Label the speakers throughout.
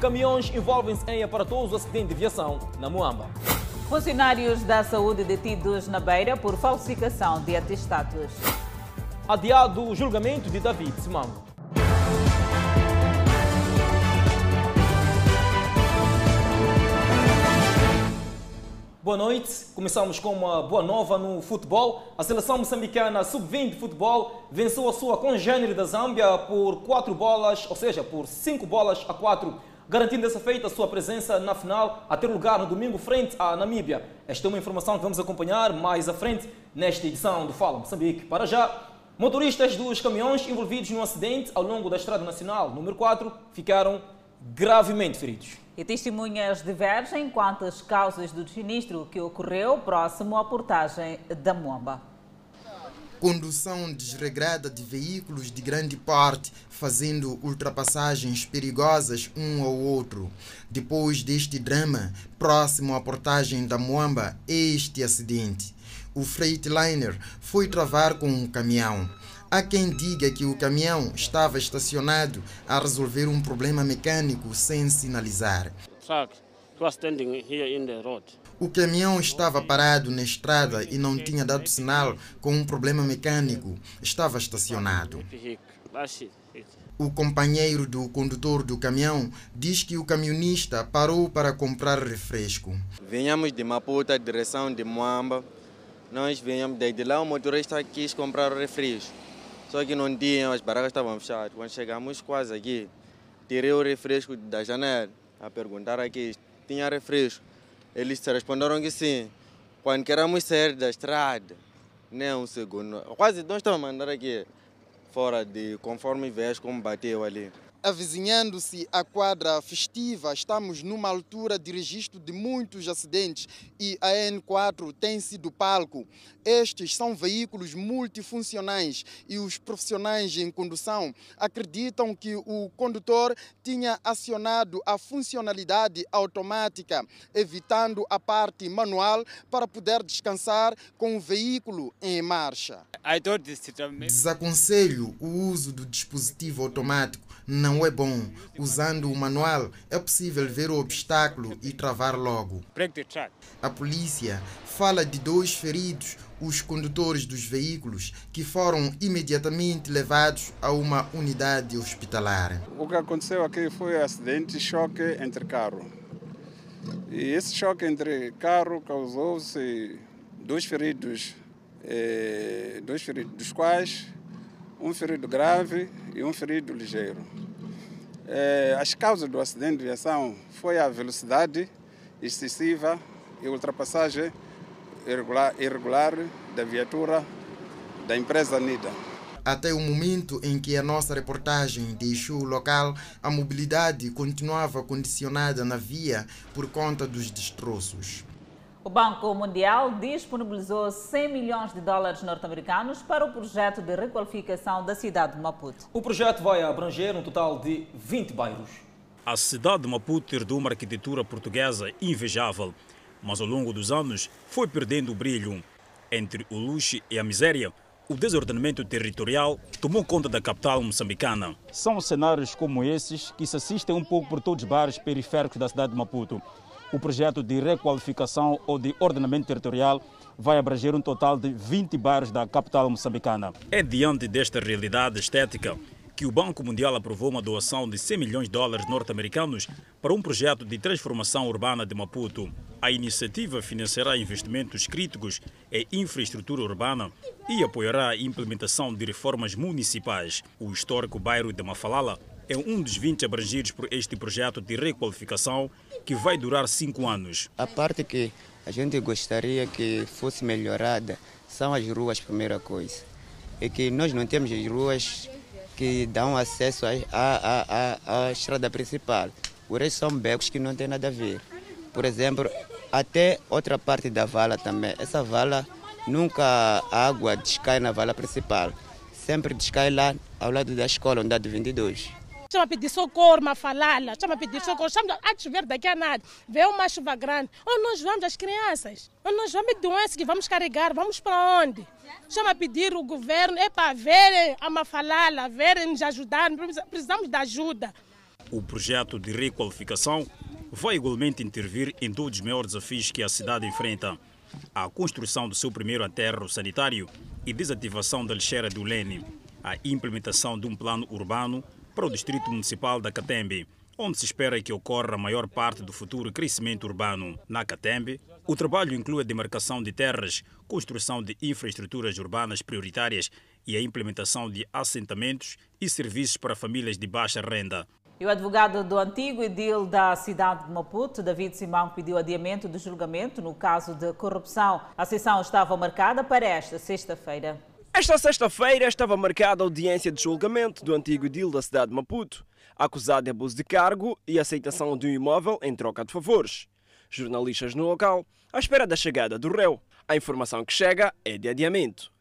Speaker 1: Caminhões envolvem-se em aparatoso acidente de viação na Moamba.
Speaker 2: Funcionários da saúde detidos na Beira por falsificação de atestados.
Speaker 1: Adiado o julgamento de David Simango. Boa noite. Começamos com uma boa nova no futebol. A seleção moçambicana sub-20 de futebol venceu a sua congênere da Zâmbia por 4 bolas, ou seja, por 5 bolas a 4, garantindo dessa feita a sua presença na final a ter lugar no domingo frente à Namíbia. Esta é uma informação que vamos acompanhar mais à frente nesta edição do Fala Moçambique. Para já, motoristas dos caminhões envolvidos num acidente ao longo da Estrada Nacional número 4 ficaram gravemente feridos.
Speaker 2: E testemunhas divergem quanto às causas do sinistro que ocorreu próximo à portagem da Moamba.
Speaker 3: Condução desregrada de veículos de grande porte, fazendo ultrapassagens perigosas um ao outro. Depois deste drama, próximo à portagem da Moamba, este acidente. O Freightliner foi travar com um caminhão. Há quem diga que o caminhão estava estacionado a resolver um problema mecânico sem sinalizar. O caminhão estava parado na estrada e não tinha dado sinal com um problema mecânico. Estava estacionado. O companheiro do condutor do caminhão diz que o camionista parou para comprar refresco.
Speaker 4: Venhamos de Maputo, direção de Moamba. Nós venhamos desde lá, o motorista quis comprar refresco. Só que não tinha, as barracas estavam fechadas. Quando chegamos quase aqui, tirei o refresco da janela a perguntar aqui, tinha refresco? Eles responderam que sim. Quando queremos sair da estrada, nem um segundo. Quase nós estamos mandando aqui fora de conforme vês como bateu ali.
Speaker 3: Avizinhando-se a quadra festiva, estamos numa altura de registro de muitos acidentes e a N4 tem sido palco. Estes são veículos multifuncionais e os profissionais em condução acreditam que o condutor tinha acionado a funcionalidade automática, evitando a parte manual para poder descansar com o veículo em marcha. Desaconselho o uso do dispositivo automático não é bom. Usando o manual, é possível ver o obstáculo e travar logo. A polícia fala de dois feridos, os condutores dos veículos, que foram imediatamente levados a uma unidade hospitalar.
Speaker 5: O que aconteceu aqui foi um acidente choque entre carro. E esse choque entre carro causou-se dois feridos, eh, dois feridos, dos quais um ferido grave e um ferido ligeiro. É, as causas do acidente de viação foi a velocidade excessiva e ultrapassagem irregular, irregular da viatura da empresa NIDA.
Speaker 3: Até o momento em que a nossa reportagem deixou o local, a mobilidade continuava condicionada na via por conta dos destroços.
Speaker 2: O Banco Mundial disponibilizou 100 milhões de dólares norte-americanos para o projeto de requalificação da cidade de Maputo.
Speaker 1: O projeto vai abranger um total de 20 bairros.
Speaker 6: A cidade de Maputo herdou uma arquitetura portuguesa invejável, mas ao longo dos anos foi perdendo o brilho. Entre o luxo e a miséria, o desordenamento territorial tomou conta da capital moçambicana. São cenários como esses que se assistem um pouco por todos os bairros periféricos da cidade de Maputo. O projeto de requalificação ou de ordenamento territorial vai abranger um total de 20 bairros da capital moçambicana. É diante desta realidade estética que o Banco Mundial aprovou uma doação de 100 milhões de dólares norte-americanos para um projeto de transformação urbana de Maputo. A iniciativa financiará investimentos críticos em infraestrutura urbana e apoiará a implementação de reformas municipais. O histórico bairro de Mafalala é um dos 20 abrangidos por este projeto de requalificação que vai durar cinco anos.
Speaker 7: A parte que a gente gostaria que fosse melhorada são as ruas, primeira coisa. É que nós não temos as ruas que dão acesso à, estrada principal. Por isso são becos que não têm nada a ver. Por exemplo, até outra parte da vala também. Essa vala, nunca a água descai na vala principal. Sempre descai lá ao lado da escola, unidade 22
Speaker 8: chama pedir socorro, uma falala, chama pedir socorro, chama a chover daqui a nada, vê uma chuva grande, onde nós vamos as crianças, onde nós vamos doenças que vamos carregar, vamos para onde? Chama a pedir o governo, é para ver a Mafalala, ver nos ajudar, precisamos de ajuda.
Speaker 9: O projeto de requalificação vai igualmente intervir em todos os maiores desafios que a cidade enfrenta: a construção do seu primeiro aterro sanitário e desativação da lixeira do Lene, a implementação de um plano urbano para o distrito municipal da Catembe, onde se espera que ocorra a maior parte do futuro crescimento urbano. Na Catembe, o trabalho inclui a demarcação de terras, construção de infraestruturas urbanas prioritárias e a implementação de assentamentos e serviços para famílias de baixa renda.
Speaker 2: E o advogado do antigo edil da cidade de Maputo, David Simão, pediu adiamento do julgamento no caso de corrupção. A sessão estava marcada para esta sexta-feira.
Speaker 10: Esta sexta-feira estava marcada a audiência de julgamento do antigo edil da cidade de Maputo, acusado de abuso de cargo e aceitação de um imóvel em troca de favores. Jornalistas no local, à espera da chegada do réu. A informação que chega é de adiamento.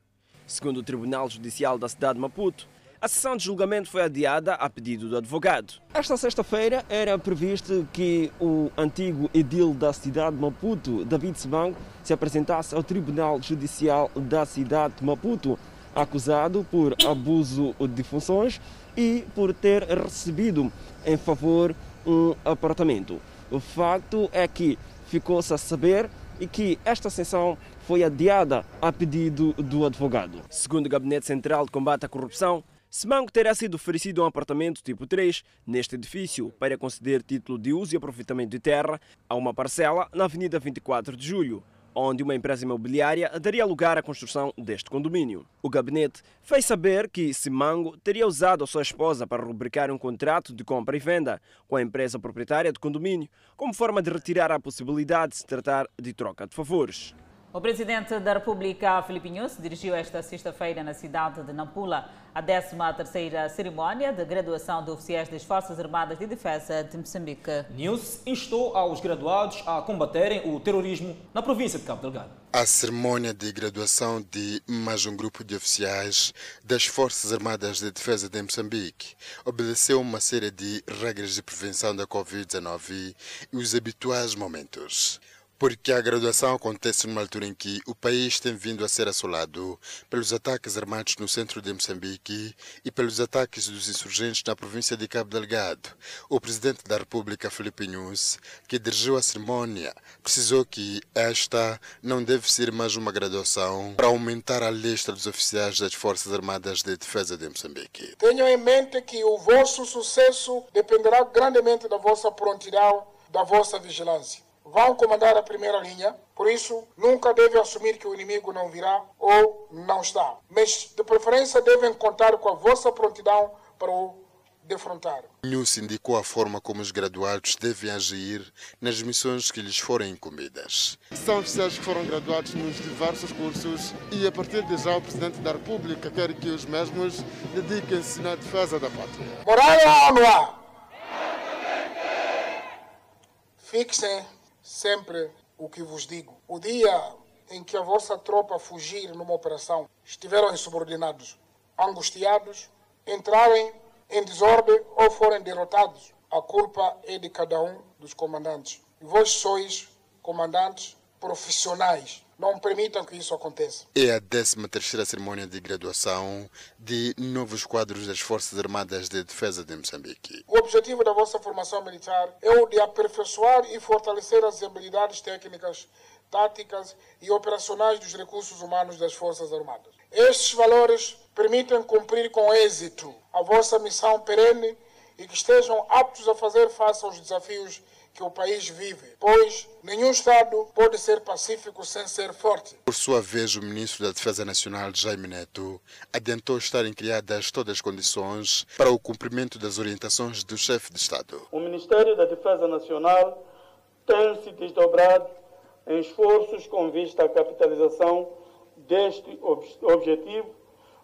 Speaker 10: Segundo o Tribunal Judicial da cidade de Maputo, a sessão de julgamento foi adiada a pedido do advogado. Esta sexta-feira era previsto que o antigo edil da cidade de Maputo, David Sebango, se apresentasse ao Tribunal Judicial da cidade de Maputo, acusado por abuso de funções e por ter recebido em favor um apartamento. O facto é que ficou-se a saber que esta sessão foi adiada a pedido do advogado. Segundo o Gabinete Central de Combate à Corrupção, Semango terá sido oferecido um apartamento tipo 3 neste edifício para conceder título de uso e aproveitamento de terra a uma parcela na Avenida 24 de Julho, onde uma empresa imobiliária daria lugar à construção deste condomínio. O gabinete fez saber que Simango teria usado a sua esposa para rubricar um contrato de compra e venda com a empresa proprietária do condomínio, como forma de retirar a possibilidade de se tratar de troca de favores.
Speaker 2: O presidente da República, Filipe Nunes, dirigiu esta sexta-feira na cidade de Nampula a 13ª cerimónia de graduação de oficiais das Forças Armadas de Defesa de Moçambique.
Speaker 1: Nunes instou aos graduados a combaterem o terrorismo na província de Cabo Delgado.
Speaker 11: A cerimônia de graduação de mais um grupo de oficiais das Forças Armadas de Defesa de Moçambique obedeceu uma série de regras de prevenção da Covid-19 e os habituais momentos porque a graduação acontece numa altura em que o país tem vindo a ser assolado pelos ataques armados no centro de Moçambique e pelos ataques dos insurgentes na província de Cabo Delgado. O presidente da República, Felipe Nunes, que dirigiu a cerimônia, precisou que esta não deve ser mais uma graduação para aumentar a lista dos oficiais das Forças Armadas de Defesa de Moçambique.
Speaker 12: Tenham em mente que o vosso sucesso dependerá grandemente da vossa prontidão, da vossa vigilância vão comandar a primeira linha, por isso nunca devem assumir que o inimigo não virá ou não está. Mas de preferência devem contar com a vossa prontidão para o defrontar.
Speaker 11: News indicou a forma como os graduados devem agir nas missões que lhes forem incumbidas.
Speaker 13: São oficiais que foram graduados nos diversos cursos e a partir de já o Presidente da República quer que os mesmos dediquem-se na defesa da pátria.
Speaker 12: Moral ou não há? Fixem sempre o que vos digo. O dia em que a vossa tropa fugir numa operação, estiveram insubordinados, angustiados, entrarem em desordem ou forem derrotados, a culpa é de cada um dos comandantes. E vós sois comandantes profissionais não permitam que isso aconteça.
Speaker 11: É a 13 terceira cerimônia de graduação de novos quadros das Forças Armadas de Defesa de Moçambique.
Speaker 12: O objetivo da vossa formação militar é o de aperfeiçoar e fortalecer as habilidades técnicas, táticas e operacionais dos recursos humanos das Forças Armadas. Estes valores permitem cumprir com êxito a vossa missão perene e que estejam aptos a fazer face aos desafios que o país vive, pois nenhum Estado pode ser pacífico sem ser forte.
Speaker 11: Por sua vez, o ministro da Defesa Nacional, Jaime Neto, adiantou estarem criadas todas as condições para o cumprimento das orientações do chefe de Estado.
Speaker 14: O Ministério da Defesa Nacional tem se desdobrado em esforços com vista à capitalização deste ob objetivo,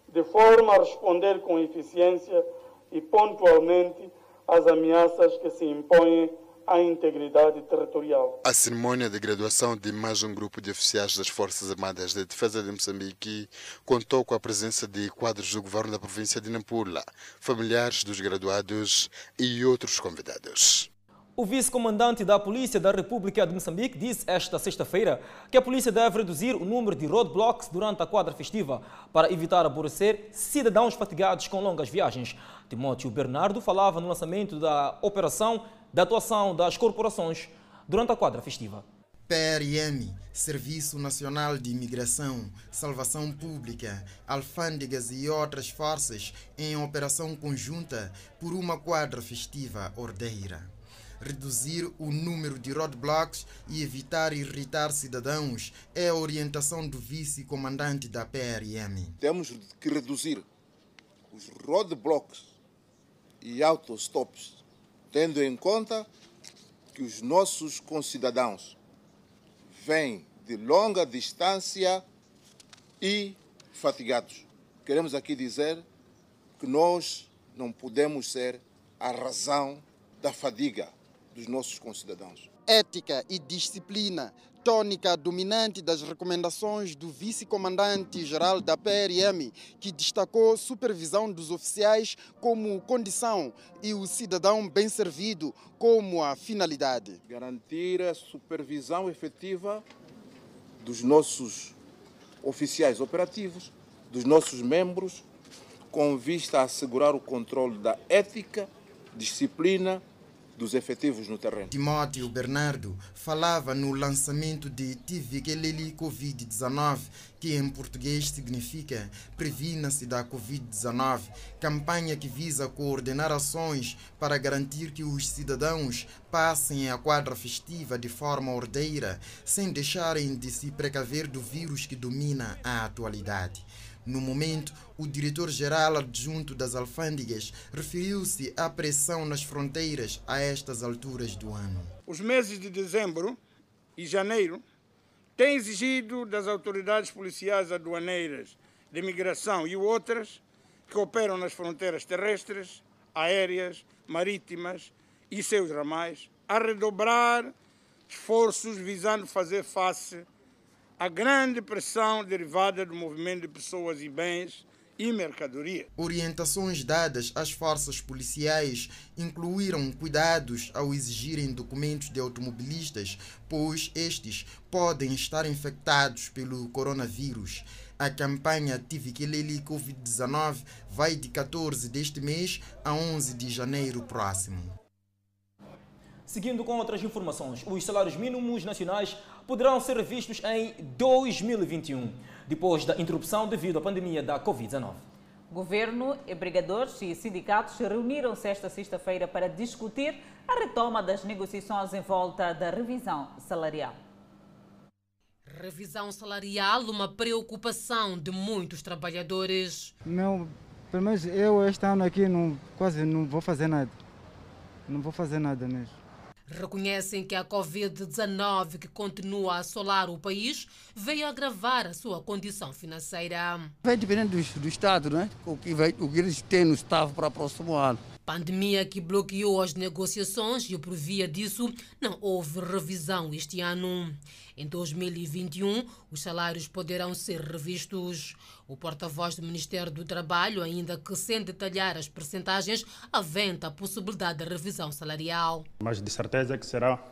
Speaker 14: de forma a responder com eficiência e pontualmente às ameaças que se impõem à integridade territorial.
Speaker 11: A cerimônia de graduação de mais um grupo de oficiais das Forças Armadas de Defesa de Moçambique contou com a presença de quadros do governo da província de Nampula, familiares dos graduados e outros convidados.
Speaker 1: O vice-comandante da Polícia da República de Moçambique disse esta sexta-feira que a polícia deve reduzir o número de roadblocks durante a quadra festiva para evitar aborrecer cidadãos fatigados com longas viagens. Timóteo Bernardo falava no lançamento da operação da atuação das corporações durante a quadra festiva.
Speaker 3: PRM, Serviço Nacional de Imigração, Salvação Pública, alfândegas e outras forças em operação conjunta por uma quadra festiva ordeira. Reduzir o número de roadblocks e evitar irritar cidadãos é a orientação do vice-comandante da PRM.
Speaker 15: Temos que reduzir os roadblocks e autostops, tendo em conta que os nossos concidadãos vêm de longa distância e fatigados. Queremos aqui dizer que nós não podemos ser a razão da fadiga dos nossos concidadãos.
Speaker 3: Ética e disciplina, tônica dominante das recomendações do vice-comandante-geral da PRM, que destacou supervisão dos oficiais como condição e o cidadão bem servido como a finalidade.
Speaker 15: Garantir a supervisão efetiva dos nossos oficiais operativos, dos nossos membros, com vista a assegurar o controle da ética, disciplina dos efetivos no terreno.
Speaker 3: Timóteo Bernardo falava no lançamento de Tivikeleli Covid-19, que em português significa Previna-se da Covid-19, campanha que visa coordenar ações para garantir que os cidadãos passem a quadra festiva de forma ordeira, sem deixarem de se precaver do vírus que domina a atualidade. No momento, o diretor-geral adjunto das alfândegas referiu-se à pressão nas fronteiras a estas alturas do ano.
Speaker 12: Os meses de dezembro e janeiro têm exigido das autoridades policiais aduaneiras de imigração e outras que operam nas fronteiras terrestres, aéreas, marítimas e seus ramais a redobrar esforços visando fazer face a grande pressão derivada do movimento de pessoas e bens e mercadoria.
Speaker 3: Orientações dadas às forças policiais incluíram cuidados ao exigirem documentos de automobilistas, pois estes podem estar infectados pelo coronavírus. A campanha Tivikeleli Covid-19 vai de 14 deste mês a 11 de janeiro próximo.
Speaker 1: Seguindo com outras informações, os salários mínimos nacionais poderão ser revistos em 2021, depois da interrupção devido à pandemia da Covid-19.
Speaker 2: Governo, empregadores e sindicatos reuniram-se esta sexta-feira para discutir a retoma das negociações em volta da revisão salarial.
Speaker 16: Revisão salarial, uma preocupação de muitos trabalhadores.
Speaker 17: Meu, pelo menos eu este ano aqui não, quase não vou fazer nada. Não vou fazer nada mesmo.
Speaker 16: Reconhecem que a Covid-19, que continua a assolar o país, veio agravar a sua condição financeira.
Speaker 18: Vai depender do, do Estado, né? o, que vai, o que eles têm no Estado para o próximo ano.
Speaker 16: Pandemia que bloqueou as negociações e, por via disso, não houve revisão este ano. Em 2021, os salários poderão ser revistos. O porta-voz do Ministério do Trabalho, ainda que sem detalhar as percentagens, aventa a possibilidade de revisão salarial.
Speaker 19: Mas de certeza que será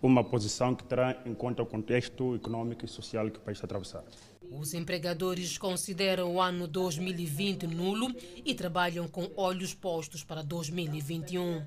Speaker 19: uma posição que terá em conta o contexto econômico e social que o país está atravessar.
Speaker 16: Os empregadores consideram o ano 2020 nulo e trabalham com olhos postos para 2021.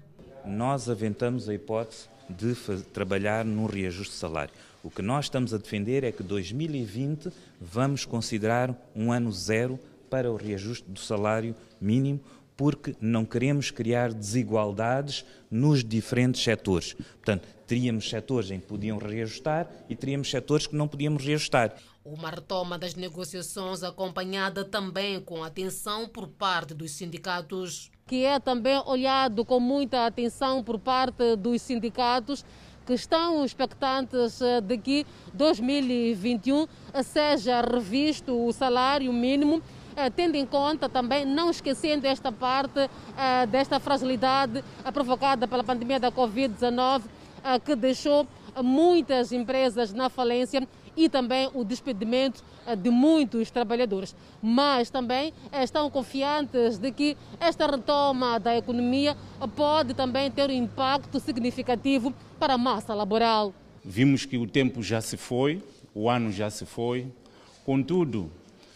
Speaker 20: Nós aventamos a hipótese de trabalhar num reajuste de salário. O que nós estamos a defender é que 2020 vamos considerar um ano zero para o reajuste do salário mínimo, porque não queremos criar desigualdades nos diferentes setores. Portanto, teríamos setores em que podiam reajustar e teríamos setores que não podíamos reajustar.
Speaker 16: Uma retoma das negociações acompanhada também com atenção por parte dos sindicatos.
Speaker 21: Que é também olhado com muita atenção por parte dos sindicatos que estão expectantes eh, de que 2021 seja revisto o salário mínimo, eh, tendo em conta também, não esquecendo esta parte eh, desta fragilidade provocada pela pandemia da Covid-19, que deixou muitas empresas na falência
Speaker 16: e também o despedimento eh, de muitos trabalhadores. Mas também estão confiantes de que esta retoma da economia pode também ter um impacto significativo para a massa laboral.
Speaker 22: Vimos que o tempo já se foi, o ano já se foi. Contudo,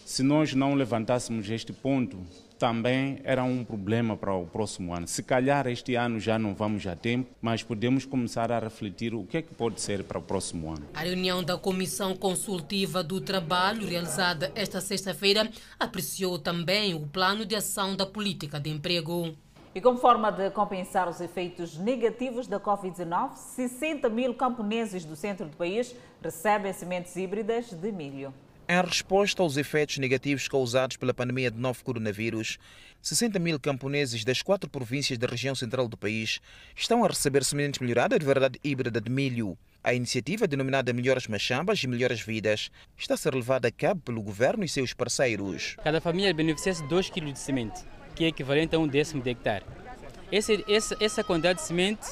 Speaker 22: se nós não levantássemos este ponto, também era um problema para o próximo ano. Se calhar este ano já não vamos a tempo, mas podemos começar a refletir o que é que pode ser para o próximo ano.
Speaker 23: A reunião da Comissão Consultiva do Trabalho, realizada esta sexta-feira, apreciou também o plano de ação da política de emprego.
Speaker 2: E como forma de compensar os efeitos negativos da Covid-19, 60 mil camponeses do centro do país recebem sementes híbridas de milho.
Speaker 24: Em resposta aos efeitos negativos causados pela pandemia de novo coronavírus, 60 mil camponeses das quatro províncias da região central do país estão a receber sementes melhoradas de variedade híbrida de milho. A iniciativa, denominada Melhores Machambas e Melhores Vidas, está a ser levada a cabo pelo governo e seus parceiros.
Speaker 25: Cada família beneficia-se de 2 kg de semente que é equivalente a um décimo de hectare. Esse, essa, essa quantidade de semente,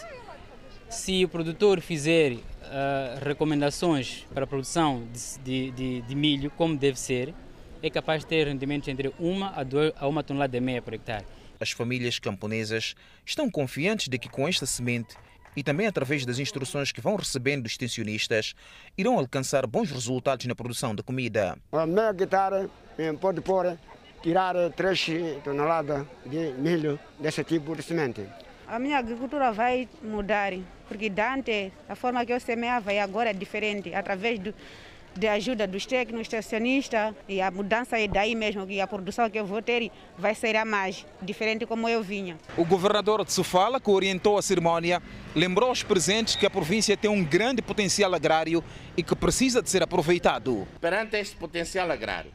Speaker 25: se o produtor fizer uh, recomendações para a produção de, de, de, milho, como deve ser, é capaz de ter rendimentos entre uma a, dois, a uma tonelada e meia por hectare.
Speaker 24: As famílias camponesas estão confiantes de que com esta semente e também através das instruções que vão recebendo dos extensionistas, irão alcançar bons resultados na produção de comida.
Speaker 26: A meia hectare pode pôr tirar 3 toneladas de milho desse tipo de semente.
Speaker 27: A minha agricultura vai mudar, porque Dante, a forma que eu semeava e agora é diferente, através do, de ajuda dos técnicos, extensionistas, e a mudança é daí mesmo, que a produção que eu vou ter vai ser a mais, diferente como eu vinha.
Speaker 24: O governador de Sofala, que orientou a cerimónia, lembrou aos presentes que a província tem um grande potencial agrário e que precisa de ser aproveitado.
Speaker 28: Perante este potencial agrário,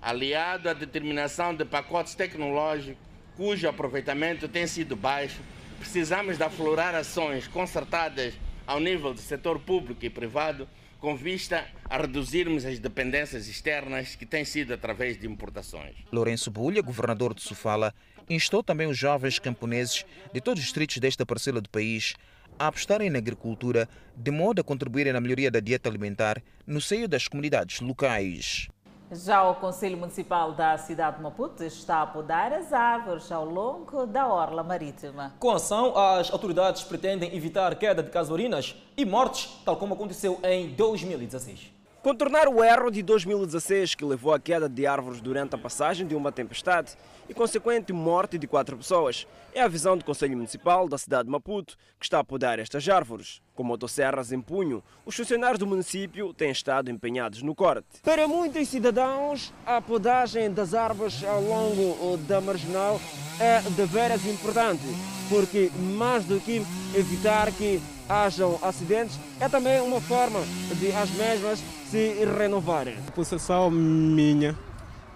Speaker 28: aliado à determinação de pacotes tecnológicos cujo aproveitamento tem sido baixo, precisamos de aflorar ações concertadas ao nível do setor público e privado com vista a reduzirmos as dependências externas que têm sido através de importações.
Speaker 24: Lourenço Bulha, governador de Sofala, instou também os jovens camponeses de todos os distritos desta parcela do país a apostarem na agricultura de modo a contribuírem na melhoria da dieta alimentar no seio das comunidades locais.
Speaker 2: Já o Conselho Municipal da cidade de Maputo está a podar as árvores ao longo da orla marítima.
Speaker 1: Com a ação, as autoridades pretendem evitar queda de casorinas e mortes, tal como aconteceu em 2016.
Speaker 10: Contornar o erro de 2016 que levou à queda de árvores durante a passagem de uma tempestade e consequente morte de quatro pessoas é a visão do Conselho Municipal da cidade de Maputo, que está a podar estas árvores. Com motosserras em punho, os funcionários do município têm estado empenhados no corte. Para muitos cidadãos, a podagem das árvores ao longo da marginal é de veras importante, porque mais do que evitar que hajam acidentes, é também uma forma de as mesmas se renovarem.
Speaker 29: A possessão minha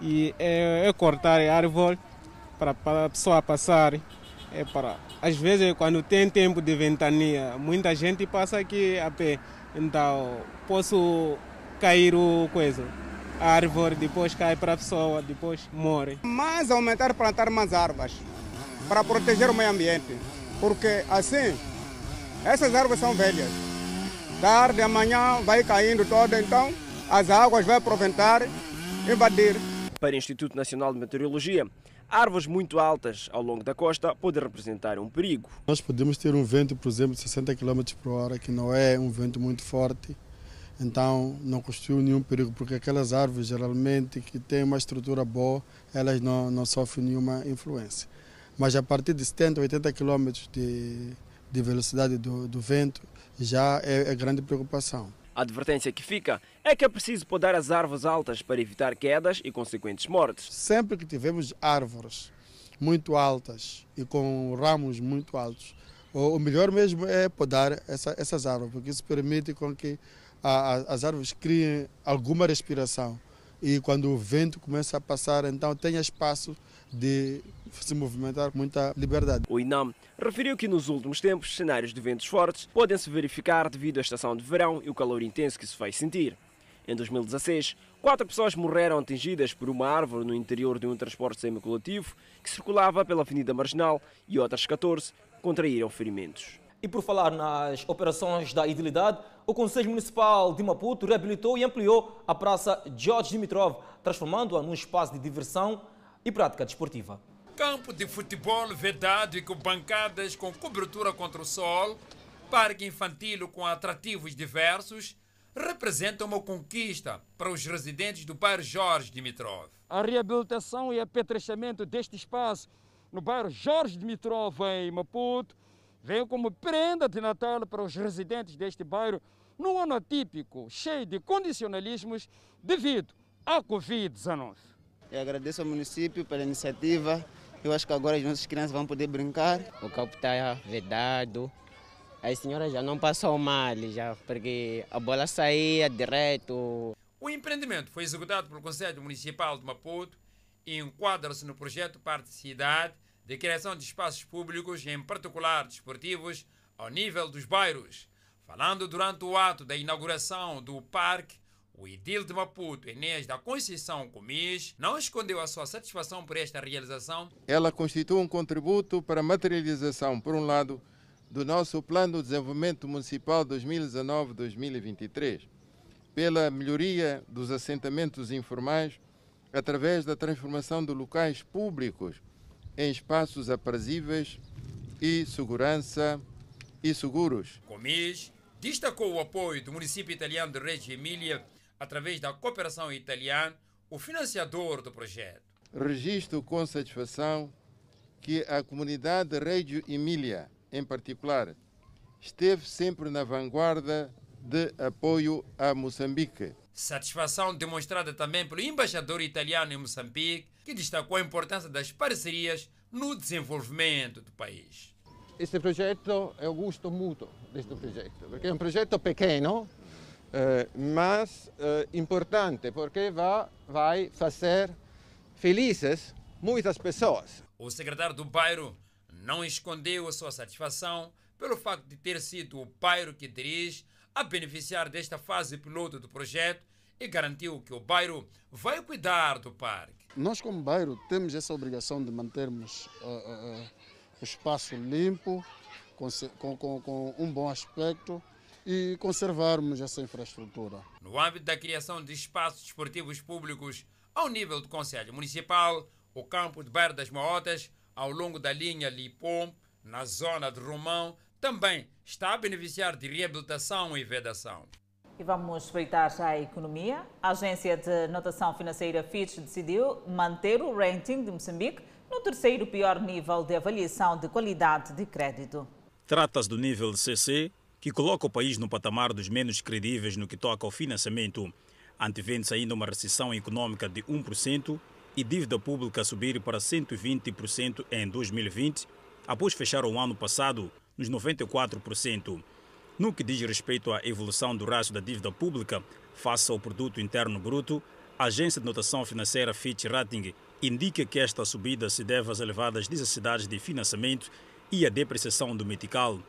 Speaker 29: e é, é cortar a árvore para, para a pessoa passar. É para, às vezes, quando tem tempo de ventania, muita gente passa aqui a pé. Então, posso cair o coisa. A árvore depois cai para a pessoa, depois morre.
Speaker 5: Mas aumentar plantar mais árvores para proteger o meio ambiente. Porque assim essas árvores são velhas. Tarde, amanhã vai caindo toda, então as águas vão aproveitar, invadir.
Speaker 10: Para o Instituto Nacional de Meteorologia, árvores muito altas ao longo da costa podem representar um perigo.
Speaker 13: Nós podemos ter um vento, por exemplo, de 60 km por hora, que não é um vento muito forte, então não constitui nenhum perigo, porque aquelas árvores geralmente que têm uma estrutura boa, elas não, não sofrem nenhuma influência. Mas a partir de 70, 80 km de de velocidade do, do vento já é, é grande preocupação.
Speaker 10: A advertência que fica é que é preciso podar as árvores altas para evitar quedas e consequentes mortes.
Speaker 13: Sempre que tivermos árvores muito altas e com ramos muito altos, o melhor mesmo é podar essa, essas árvores, porque isso permite com que a, a, as árvores criem alguma respiração. E quando o vento começa a passar, então tenha espaço de se movimentar com muita liberdade.
Speaker 10: O INAM referiu que nos últimos tempos cenários de ventos fortes podem se verificar devido à estação de verão e o calor intenso que se faz sentir. Em 2016, quatro pessoas morreram atingidas por uma árvore no interior de um transporte semicoletivo que circulava pela Avenida Marginal e outras 14 contraíram ferimentos.
Speaker 1: E por falar nas operações da idilidade, o Conselho Municipal de Maputo reabilitou e ampliou a Praça George Dimitrov, transformando-a num espaço de diversão e prática desportiva.
Speaker 30: Campo de futebol vedado e com bancadas com cobertura contra o sol, parque infantil com atrativos diversos, representa uma conquista para os residentes do bairro Jorge Dimitrov.
Speaker 31: A reabilitação e apetrechamento deste espaço no bairro Jorge Dimitrov, em Maputo, veio como prenda de Natal para os residentes deste bairro num ano atípico, cheio de condicionalismos devido à Covid-19.
Speaker 32: Eu agradeço ao município pela iniciativa. Eu acho que agora as nossas crianças vão poder brincar.
Speaker 33: O campo está vedado. As senhoras já não passam mal, já, porque a bola saía direto.
Speaker 30: O empreendimento foi executado pelo Conselho Municipal de Maputo e enquadra-se no projeto Parte Cidade de criação de espaços públicos, em particular desportivos, ao nível dos bairros. Falando durante o ato da inauguração do parque, o edil de Maputo, Enes da Conceição Comis, não escondeu a sua satisfação por esta realização.
Speaker 34: Ela constitui um contributo para a materialização, por um lado, do nosso Plano de Desenvolvimento Municipal 2019-2023, pela melhoria dos assentamentos informais, através da transformação de locais públicos em espaços aprazíveis e segurança e seguros.
Speaker 30: Comis destacou o apoio do município italiano de Reggio Emília através da cooperação italiana, o financiador do projeto.
Speaker 34: Registro com satisfação que a comunidade Reggio Emília, em particular, esteve sempre na vanguarda de apoio a Moçambique.
Speaker 30: Satisfação demonstrada também pelo embaixador italiano em Moçambique, que destacou a importância das parcerias no desenvolvimento do país.
Speaker 26: Este projeto, eu gosto muito deste projeto, porque é um projeto pequeno, eh, mas eh, importante, porque vai, vai fazer felizes muitas pessoas.
Speaker 30: O secretário do bairro não escondeu a sua satisfação pelo facto de ter sido o bairro que dirige a beneficiar desta fase piloto do projeto e garantiu que o bairro vai cuidar do parque.
Speaker 13: Nós, como bairro, temos essa obrigação de mantermos uh, uh, o espaço limpo, com, com, com um bom aspecto e conservarmos essa infraestrutura.
Speaker 30: No âmbito da criação de espaços desportivos públicos ao nível do Conselho Municipal, o campo de Bairro das Maotas, ao longo da linha Lipom, na zona de Romão, também está a beneficiar de reabilitação e vedação.
Speaker 2: E vamos espreitar já a economia. A agência de notação financeira Fitch decidiu manter o rating de Moçambique no terceiro pior nível de avaliação de qualidade de crédito.
Speaker 6: Trata-se do nível de CC, que coloca o país no patamar dos menos credíveis no que toca ao financiamento. Antevendo-se ainda uma recessão econômica de 1% e dívida pública subir para 120% em 2020, após fechar o ano passado nos 94%. No que diz respeito à evolução do rácio da dívida pública face ao produto interno bruto, a agência de notação financeira Fitch Rating indica que esta subida se deve às elevadas necessidades de financiamento e à depreciação do metical,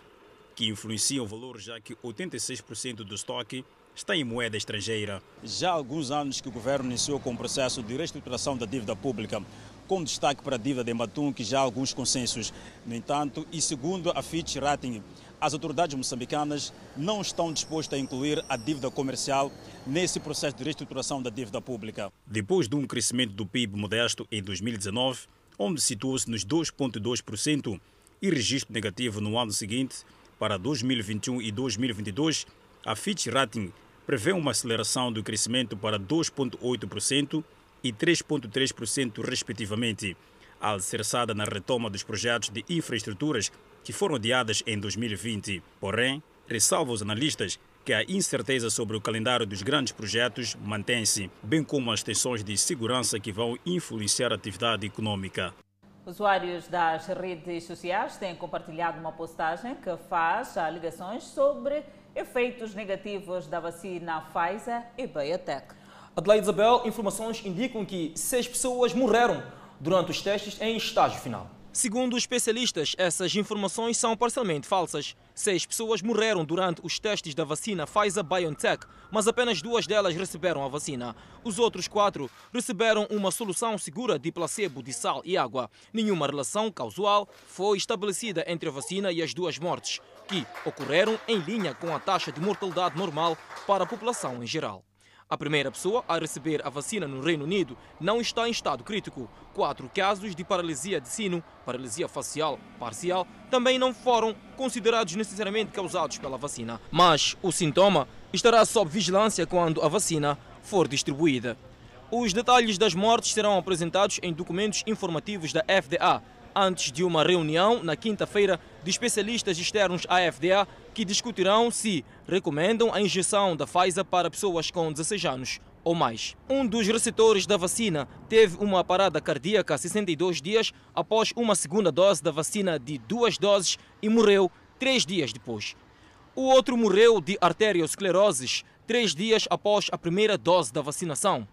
Speaker 6: que influenciam o valor já que 86% do estoque está em moeda estrangeira. Já há alguns anos que o governo iniciou com o processo de reestruturação da dívida pública, com destaque para a dívida de Matum, que já há alguns consensos. No entanto, e segundo a Fitch Rating, as autoridades moçambicanas não estão dispostas a incluir a dívida comercial nesse processo de reestruturação da dívida pública. Depois de um crescimento do PIB modesto em 2019, onde situou-se nos 2,2% e registro negativo no ano seguinte, para 2021 e 2022, a Fitch Rating prevê uma aceleração do crescimento para 2,8% e 3,3%, respectivamente, alicerçada na retoma dos projetos de infraestruturas que foram adiadas em 2020. Porém, ressalva os analistas que a incerteza sobre o calendário dos grandes projetos mantém-se, bem como as tensões de segurança que vão influenciar a atividade econômica.
Speaker 2: Usuários das redes sociais têm compartilhado uma postagem que faz alegações sobre efeitos negativos da vacina Pfizer e BioNTech.
Speaker 1: Adelaide Isabel, informações indicam que seis pessoas morreram durante os testes em estágio final. Segundo os especialistas, essas informações são parcialmente falsas. Seis pessoas morreram durante os testes da vacina Pfizer-BioNTech, mas apenas duas delas receberam a vacina. Os outros quatro receberam uma solução segura de placebo de sal e água. Nenhuma relação causal foi estabelecida entre a vacina e as duas mortes, que ocorreram em linha com a taxa de mortalidade normal para a população em geral. A primeira pessoa a receber a vacina no Reino Unido não está em estado crítico. Quatro casos de paralisia de sino, paralisia facial parcial, também não foram considerados necessariamente causados pela vacina. Mas o sintoma estará sob vigilância quando a vacina for distribuída. Os detalhes das mortes serão apresentados em documentos informativos da FDA, antes de uma reunião na quinta-feira de especialistas externos à FDA que discutirão se recomendam a injeção da Pfizer para pessoas com 16 anos ou mais. Um dos receptores da vacina teve uma parada cardíaca 62 dias após uma segunda dose da vacina de duas doses e morreu três dias depois. O outro morreu de arteriosclerose três dias após a primeira dose da vacinação.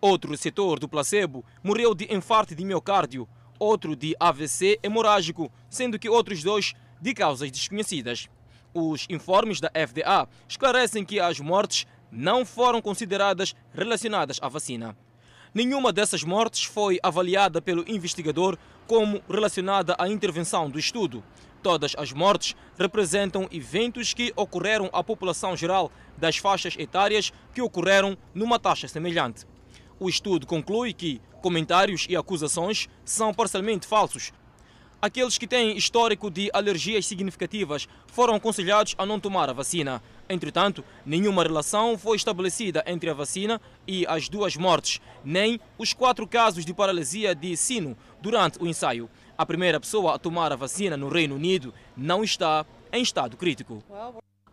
Speaker 1: Outro receptor do placebo morreu de infarto de miocárdio outro de AVC hemorrágico, sendo que outros dois de causas desconhecidas. Os informes da FDA esclarecem que as mortes não foram consideradas relacionadas à vacina. Nenhuma dessas mortes foi avaliada pelo investigador como relacionada à intervenção do estudo. Todas as mortes representam eventos que ocorreram à população geral das faixas etárias que ocorreram numa taxa semelhante. O estudo conclui que comentários e acusações são parcialmente falsos. Aqueles que têm histórico de alergias significativas foram aconselhados a não tomar a vacina. Entretanto, nenhuma relação foi estabelecida entre a vacina e as duas mortes, nem os quatro casos de paralisia de sino durante o ensaio. A primeira pessoa a tomar a vacina no Reino Unido não está em estado crítico.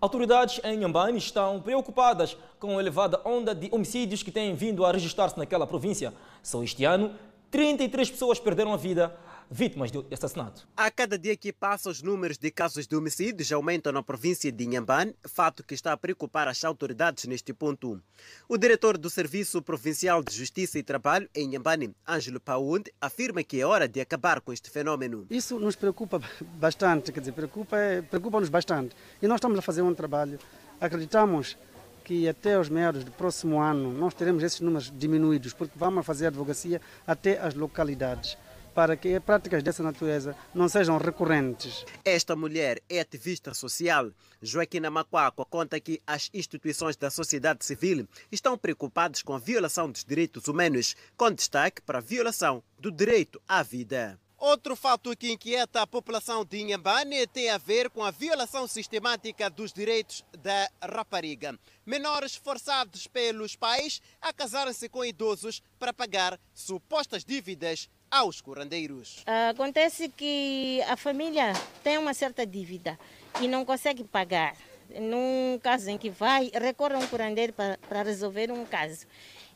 Speaker 1: Autoridades em Nhambane estão preocupadas com a elevada onda de homicídios que têm vindo a registrar-se naquela província. Só este ano, 33 pessoas perderam a vida vítimas de assassinato.
Speaker 35: A cada dia que passa, os números de casos de homicídios aumentam na província de Inhambane, fato que está a preocupar as autoridades neste ponto. O diretor do Serviço Provincial de Justiça e Trabalho em Inhambane, Ângelo Paund, afirma que é hora de acabar com este fenômeno.
Speaker 36: Isso nos preocupa bastante, quer dizer, preocupa-nos preocupa bastante. E nós estamos a fazer um trabalho. Acreditamos que até os meados do próximo ano nós teremos esses números diminuídos, porque vamos fazer advocacia até as localidades para que práticas dessa natureza não sejam recorrentes.
Speaker 35: Esta mulher é ativista social. Joaquina Macuaco conta que as instituições da sociedade civil estão preocupadas com a violação dos direitos humanos, com destaque para a violação do direito à vida. Outro fato que inquieta a população de Inhambane tem a ver com a violação sistemática dos direitos da rapariga. Menores forçados pelos pais a casarem-se com idosos para pagar supostas dívidas aos curandeiros.
Speaker 37: Acontece que a família tem uma certa dívida e não consegue pagar. Num caso em que vai, recorre a um curandeiro para, para resolver um caso.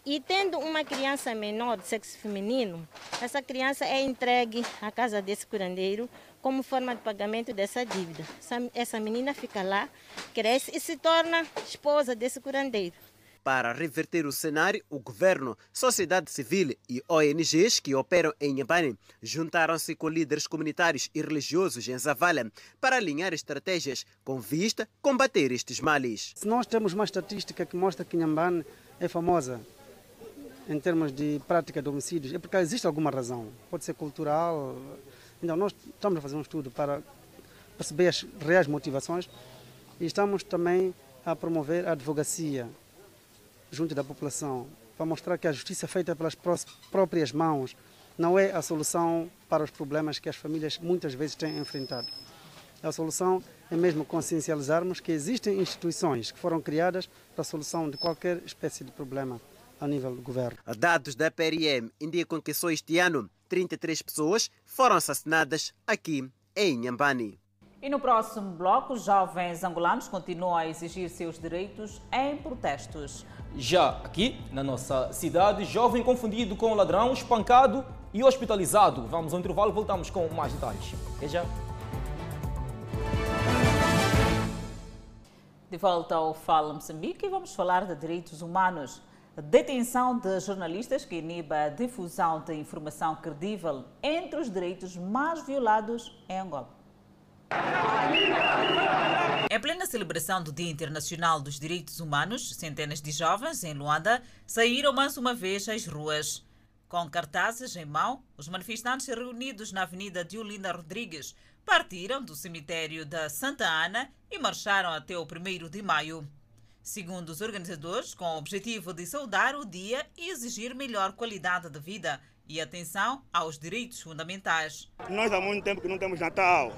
Speaker 37: E tendo uma criança menor de sexo feminino, essa criança é entregue à casa desse curandeiro como forma de pagamento dessa dívida. Essa, essa menina fica lá, cresce e se torna esposa desse curandeiro.
Speaker 35: Para reverter o cenário, o governo, sociedade civil e ONGs que operam em Nhambane juntaram-se com líderes comunitários e religiosos em Zavala para alinhar estratégias com vista a combater estes males.
Speaker 36: Se nós temos uma estatística que mostra que Nhambane é famosa em termos de prática de homicídios, é porque existe alguma razão. Pode ser cultural. Então, nós estamos a fazer um estudo para perceber as reais motivações e estamos também a promover a advocacia junto da população, para mostrar que a justiça feita pelas próprias mãos não é a solução para os problemas que as famílias muitas vezes têm enfrentado. A solução é mesmo consciencializarmos que existem instituições que foram criadas para a solução de qualquer espécie de problema a nível do governo.
Speaker 35: Dados da PRM indicam que só este ano 33 pessoas foram assassinadas aqui em Nhambane.
Speaker 2: E no próximo bloco, jovens angolanos continuam a exigir seus direitos em protestos.
Speaker 1: Já aqui, na nossa cidade, jovem confundido com ladrão, espancado e hospitalizado. Vamos ao intervalo e voltamos com mais detalhes. Até já.
Speaker 2: De volta ao Fala Moçambique e vamos falar de direitos humanos. detenção de jornalistas que inibe a difusão de informação credível entre os direitos mais violados em Angola. Em plena celebração do Dia Internacional dos Direitos Humanos, centenas de jovens em Luanda saíram mais uma vez às ruas. Com cartazes em mão, os manifestantes reunidos na Avenida de Olinda Rodrigues partiram do cemitério da Santa Ana e marcharam até o 1 de maio. Segundo os organizadores, com o objetivo de saudar o dia e exigir melhor qualidade de vida e atenção aos direitos fundamentais.
Speaker 38: Nós há muito tempo que não temos Natal.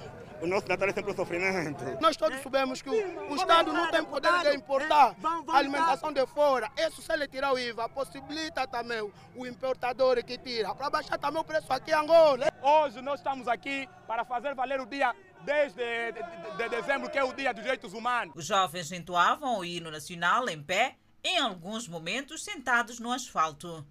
Speaker 38: O nosso Natal é sempre um sofrimento.
Speaker 39: Nós todos sabemos que o, o Estado não tem poder de importar a alimentação de fora. Isso, se ele tirar o IVA, possibilita também o importador que tira, para baixar também o preço aqui em Angola.
Speaker 40: Hoje nós estamos aqui para fazer valer o dia desde de, de, de dezembro, que é o Dia dos Direitos Humanos.
Speaker 2: Os jovens entoavam o hino nacional em pé, em alguns momentos sentados no asfalto.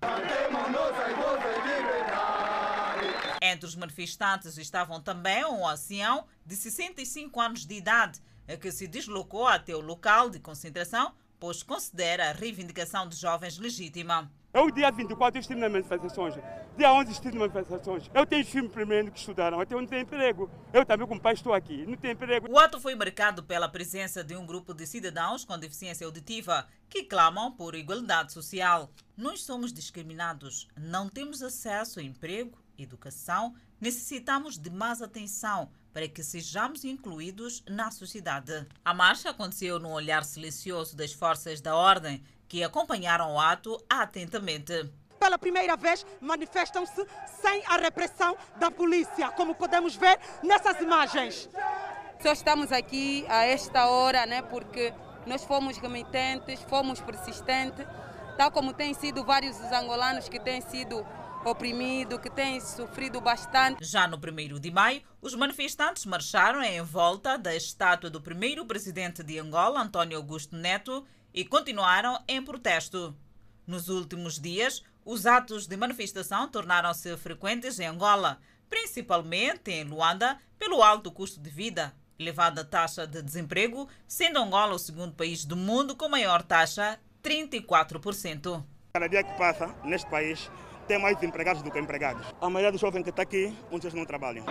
Speaker 2: Entre os manifestantes estavam também um ancião de 65 anos de idade, que se deslocou até o local de concentração, pois considera a reivindicação de jovens legítima.
Speaker 40: Eu, dia 24, estive nas manifestações. Dia 11, estive nas manifestações. Eu tenho filhos primeiro que estudaram, até não tenho emprego. Eu também, como pai, estou aqui, não tenho emprego.
Speaker 2: O ato foi marcado pela presença de um grupo de cidadãos com deficiência auditiva que clamam por igualdade social. Nós somos discriminados, não temos acesso a emprego, educação, necessitamos de mais atenção para que sejamos incluídos na sociedade. A marcha aconteceu num olhar silencioso das forças da ordem que acompanharam o ato atentamente.
Speaker 41: Pela primeira vez, manifestam-se sem a repressão da polícia, como podemos ver nessas imagens.
Speaker 42: Só estamos aqui a esta hora, né, porque nós fomos remitentes, fomos persistentes, tal como têm sido vários os angolanos que têm sido oprimido, que tem sofrido bastante.
Speaker 2: Já no 1 de maio, os manifestantes marcharam em volta da estátua do primeiro presidente de Angola, António Augusto Neto, e continuaram em protesto. Nos últimos dias, os atos de manifestação tornaram-se frequentes em Angola, principalmente em Luanda, pelo alto custo de vida, elevada taxa de desemprego, sendo Angola o segundo país do mundo com maior taxa, 34%.
Speaker 38: Cada dia que passa neste país, tem mais empregados do que empregados. A maioria dos jovens que está aqui, muitos não trabalham.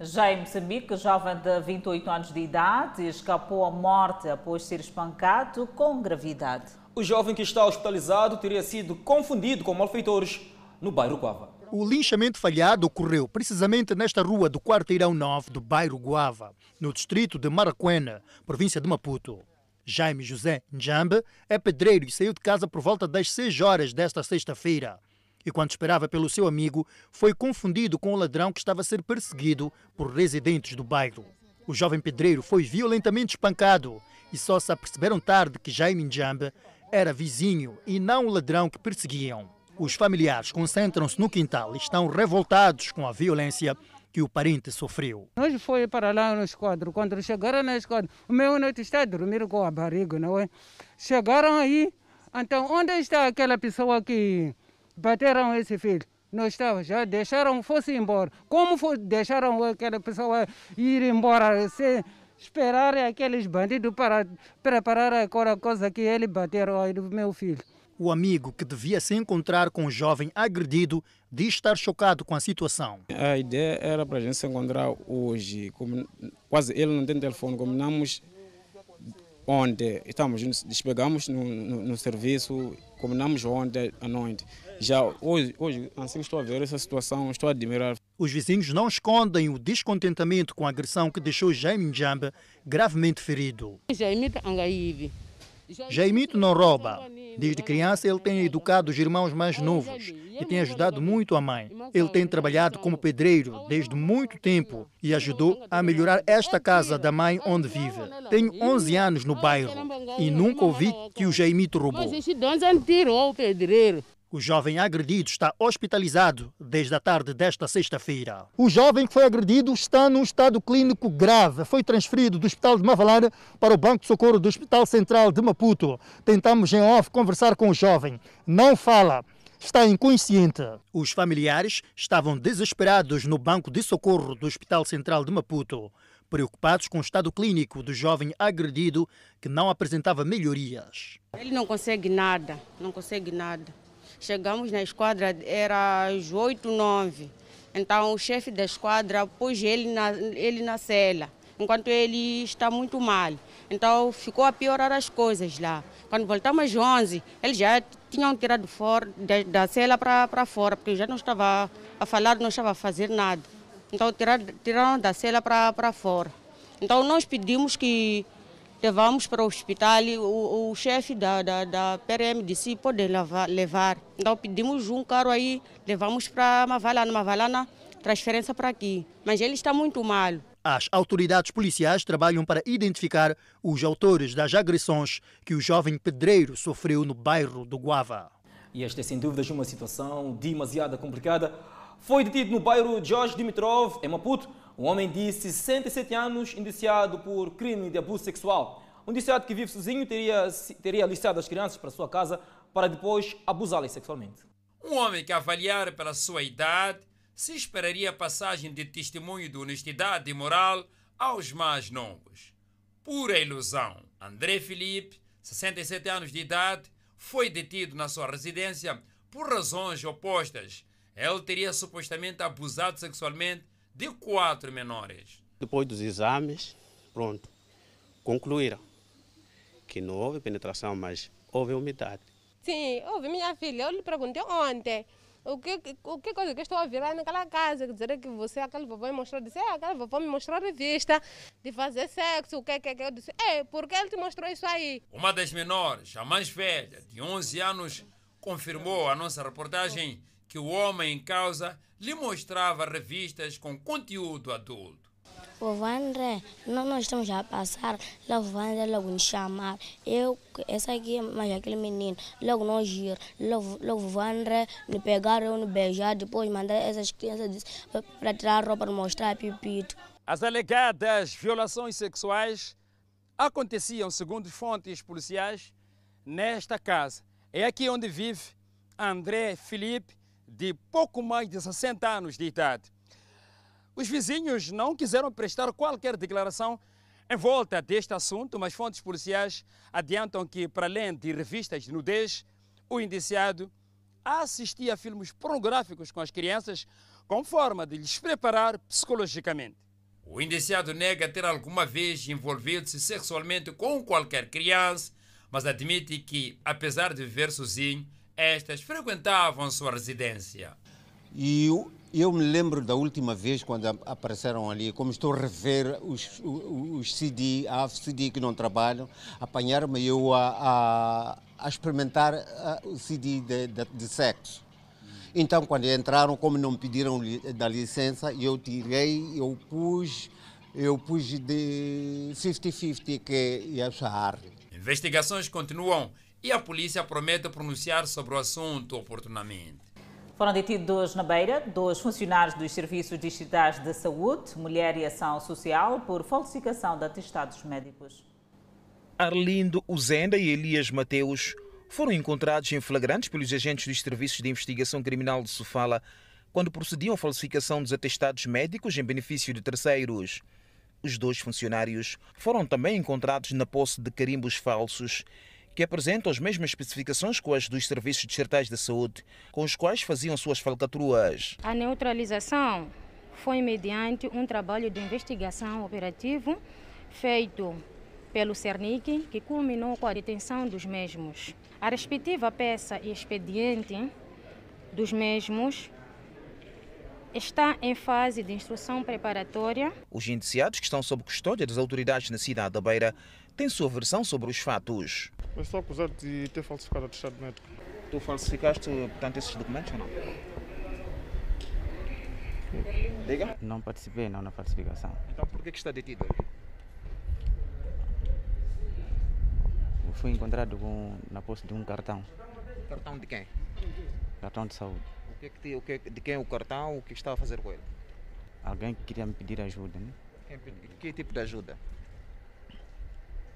Speaker 2: Já em Moçambique, jovem de 28 anos de idade escapou à morte após ser espancado com gravidade.
Speaker 1: O jovem que está hospitalizado teria sido confundido com malfeitores no bairro Guava.
Speaker 43: O linchamento falhado ocorreu precisamente nesta rua do Quarteirão 9 do bairro Guava, no distrito de Maracuena, província de Maputo. Jaime José Njambe é pedreiro e saiu de casa por volta das 6 horas desta sexta-feira. E quando esperava pelo seu amigo, foi confundido com o ladrão que estava a ser perseguido por residentes do bairro. O jovem pedreiro foi violentamente espancado e só se aperceberam tarde que Jaime Njambe era vizinho e não o ladrão que perseguiam. Os familiares concentram-se no quintal e estão revoltados com a violência que o parente sofreu.
Speaker 44: Hoje foi para lá no esquadro. Quando chegaram na esquadro, o meu neto está a dormir com a barriga, não é? Chegaram aí, então onde está aquela pessoa que bateram esse filho? Não estava, já deixaram, fosse embora. Como foi, deixaram aquela pessoa ir embora sem esperar aqueles bandidos para preparar aquela coisa que ele bateram aí do meu filho?
Speaker 43: O amigo que devia se encontrar com o jovem agredido diz estar chocado com a situação.
Speaker 29: A ideia era para a gente se encontrar hoje. Como, quase ele não tem telefone, combinamos ontem. Estamos juntos, despegamos no, no, no, serviço, combinamos ontem à noite. Já hoje, hoje, assim estou a ver essa situação, estou a admirar.
Speaker 43: Os vizinhos não escondem o descontentamento com a agressão que deixou Jaime Njamba gravemente ferido.
Speaker 44: Jaime Angaive.
Speaker 43: Jaimito não rouba. Desde criança ele tem educado os irmãos mais novos e tem ajudado muito a mãe. Ele tem trabalhado como pedreiro desde muito tempo e ajudou a melhorar esta casa da mãe onde vive. Tenho 11 anos no bairro e nunca ouvi que o Jaimito roubou.
Speaker 44: tirou o pedreiro.
Speaker 43: O jovem agredido está hospitalizado desde a tarde desta sexta-feira. O jovem que foi agredido está num estado clínico grave. Foi transferido do Hospital de Mavalana para o Banco de Socorro do Hospital Central de Maputo. Tentamos em off conversar com o jovem. Não fala. Está inconsciente. Os familiares estavam desesperados no banco de socorro do Hospital Central de Maputo. preocupados com o estado clínico do jovem agredido que não apresentava melhorias.
Speaker 45: Ele não consegue nada, não consegue nada. Chegamos na esquadra, era às 8, 9. Então o chefe da esquadra pôs ele na, ele na cela, enquanto ele está muito mal. Então ficou a piorar as coisas lá. Quando voltamos às 11, eles já tinham tirado fora, da, da cela para fora, porque já não estava a falar, não estava a fazer nada. Então tiraram, tiraram da cela para fora. Então nós pedimos que levamos para o hospital e o, o chefe da, da, da PRM disse pode levar, levar. Então pedimos um carro aí, levamos para Mavalana, Mavalana, transferência para aqui. Mas ele está muito mal.
Speaker 43: As autoridades policiais trabalham para identificar os autores das agressões que o jovem pedreiro sofreu no bairro do Guava.
Speaker 1: E esta é sem dúvidas uma situação demasiado complicada. Foi detido no bairro Jorge Dimitrov, em Maputo, um homem de 67 anos indiciado por crime de abuso sexual. Um indiciado que vive sozinho teria, teria listado as crianças para sua casa para depois abusá-las sexualmente.
Speaker 30: Um homem que, avaliar pela sua idade, se esperaria a passagem de testemunho de honestidade e moral aos mais novos. Pura ilusão. André Felipe, 67 anos de idade, foi detido na sua residência por razões opostas. Ele teria supostamente abusado sexualmente de quatro menores.
Speaker 46: Depois dos exames, pronto, concluíram que não houve penetração, mas houve umidade.
Speaker 47: Sim, houve minha filha. Eu lhe perguntei ontem o que, o que coisa que estou a virar naquela casa, quer dizer que você, aquele vovô me mostrou, disse, é, aquele vovô me mostrou a revista de fazer sexo, o que que que, eu disse, é, porque ele te mostrou isso aí?
Speaker 30: Uma das menores, a mais velha, de 11 anos, confirmou a nossa reportagem que o homem em causa lhe mostrava revistas com conteúdo adulto.
Speaker 48: Vovô André, nós, nós estamos a passar, logo o vovô André logo nos chamar. Eu, essa aqui, mas aquele menino, logo nós ir, logo, logo o vovô André me pegar, eu me beijar, depois mandar essas crianças para tirar a roupa e mostrar pipito.
Speaker 49: As alegadas violações sexuais aconteciam, segundo fontes policiais, nesta casa. É aqui onde vive André Felipe, de pouco mais de 60 anos de idade. Os vizinhos não quiseram prestar qualquer declaração em volta deste assunto, mas fontes policiais adiantam que, para além de revistas de nudez, o indiciado assistia a filmes pornográficos com as crianças como forma de lhes preparar psicologicamente.
Speaker 30: O indiciado nega ter alguma vez envolvido-se sexualmente com qualquer criança, mas admite que, apesar de viver sozinho, estas frequentavam sua residência.
Speaker 50: E eu, eu, me lembro da última vez quando apareceram ali, como estou a rever os, os, os CD, a CD que não trabalham, apanharam-me eu a, a, a experimentar o CD de, de, de sexo. Então, quando entraram, como não me pediram da licença, eu tirei, eu pus, eu pus de 50-50 que ia achar.
Speaker 30: Investigações continuam e a polícia promete pronunciar sobre o assunto oportunamente.
Speaker 2: Foram detidos na Beira dois funcionários dos Serviços Distritais de Saúde, Mulher e Ação Social por falsificação de atestados médicos.
Speaker 24: Arlindo Uzenda e Elias Mateus foram encontrados em flagrantes pelos agentes dos Serviços de Investigação Criminal de Sofala quando procediam à falsificação dos atestados médicos em benefício de terceiros. Os dois funcionários foram também encontrados na posse de carimbos falsos que apresentam as mesmas especificações que as dos serviços distritais de saúde, com os quais faziam suas falcatruas.
Speaker 51: A neutralização foi mediante um trabalho de investigação operativo feito pelo CERNIC, que culminou com a detenção dos mesmos. A respectiva peça e expediente dos mesmos está em fase de instrução preparatória.
Speaker 24: Os indiciados que estão sob custódia das autoridades na cidade da Beira têm sua versão sobre os fatos.
Speaker 52: Eu estou acusado de ter falsificado o atestado médico.
Speaker 24: Tu falsificaste, portanto, esses documentos ou não?
Speaker 53: Diga? Não participei não, na falsificação.
Speaker 24: Então por que, que está detido?
Speaker 53: Eu fui encontrado com, na posse de um cartão.
Speaker 24: Cartão de quem?
Speaker 53: Cartão de saúde.
Speaker 24: O que, é que, o que de quem é o cartão? O que estava a fazer com ele?
Speaker 53: Alguém que queria me pedir ajuda, né?
Speaker 24: Que tipo de ajuda?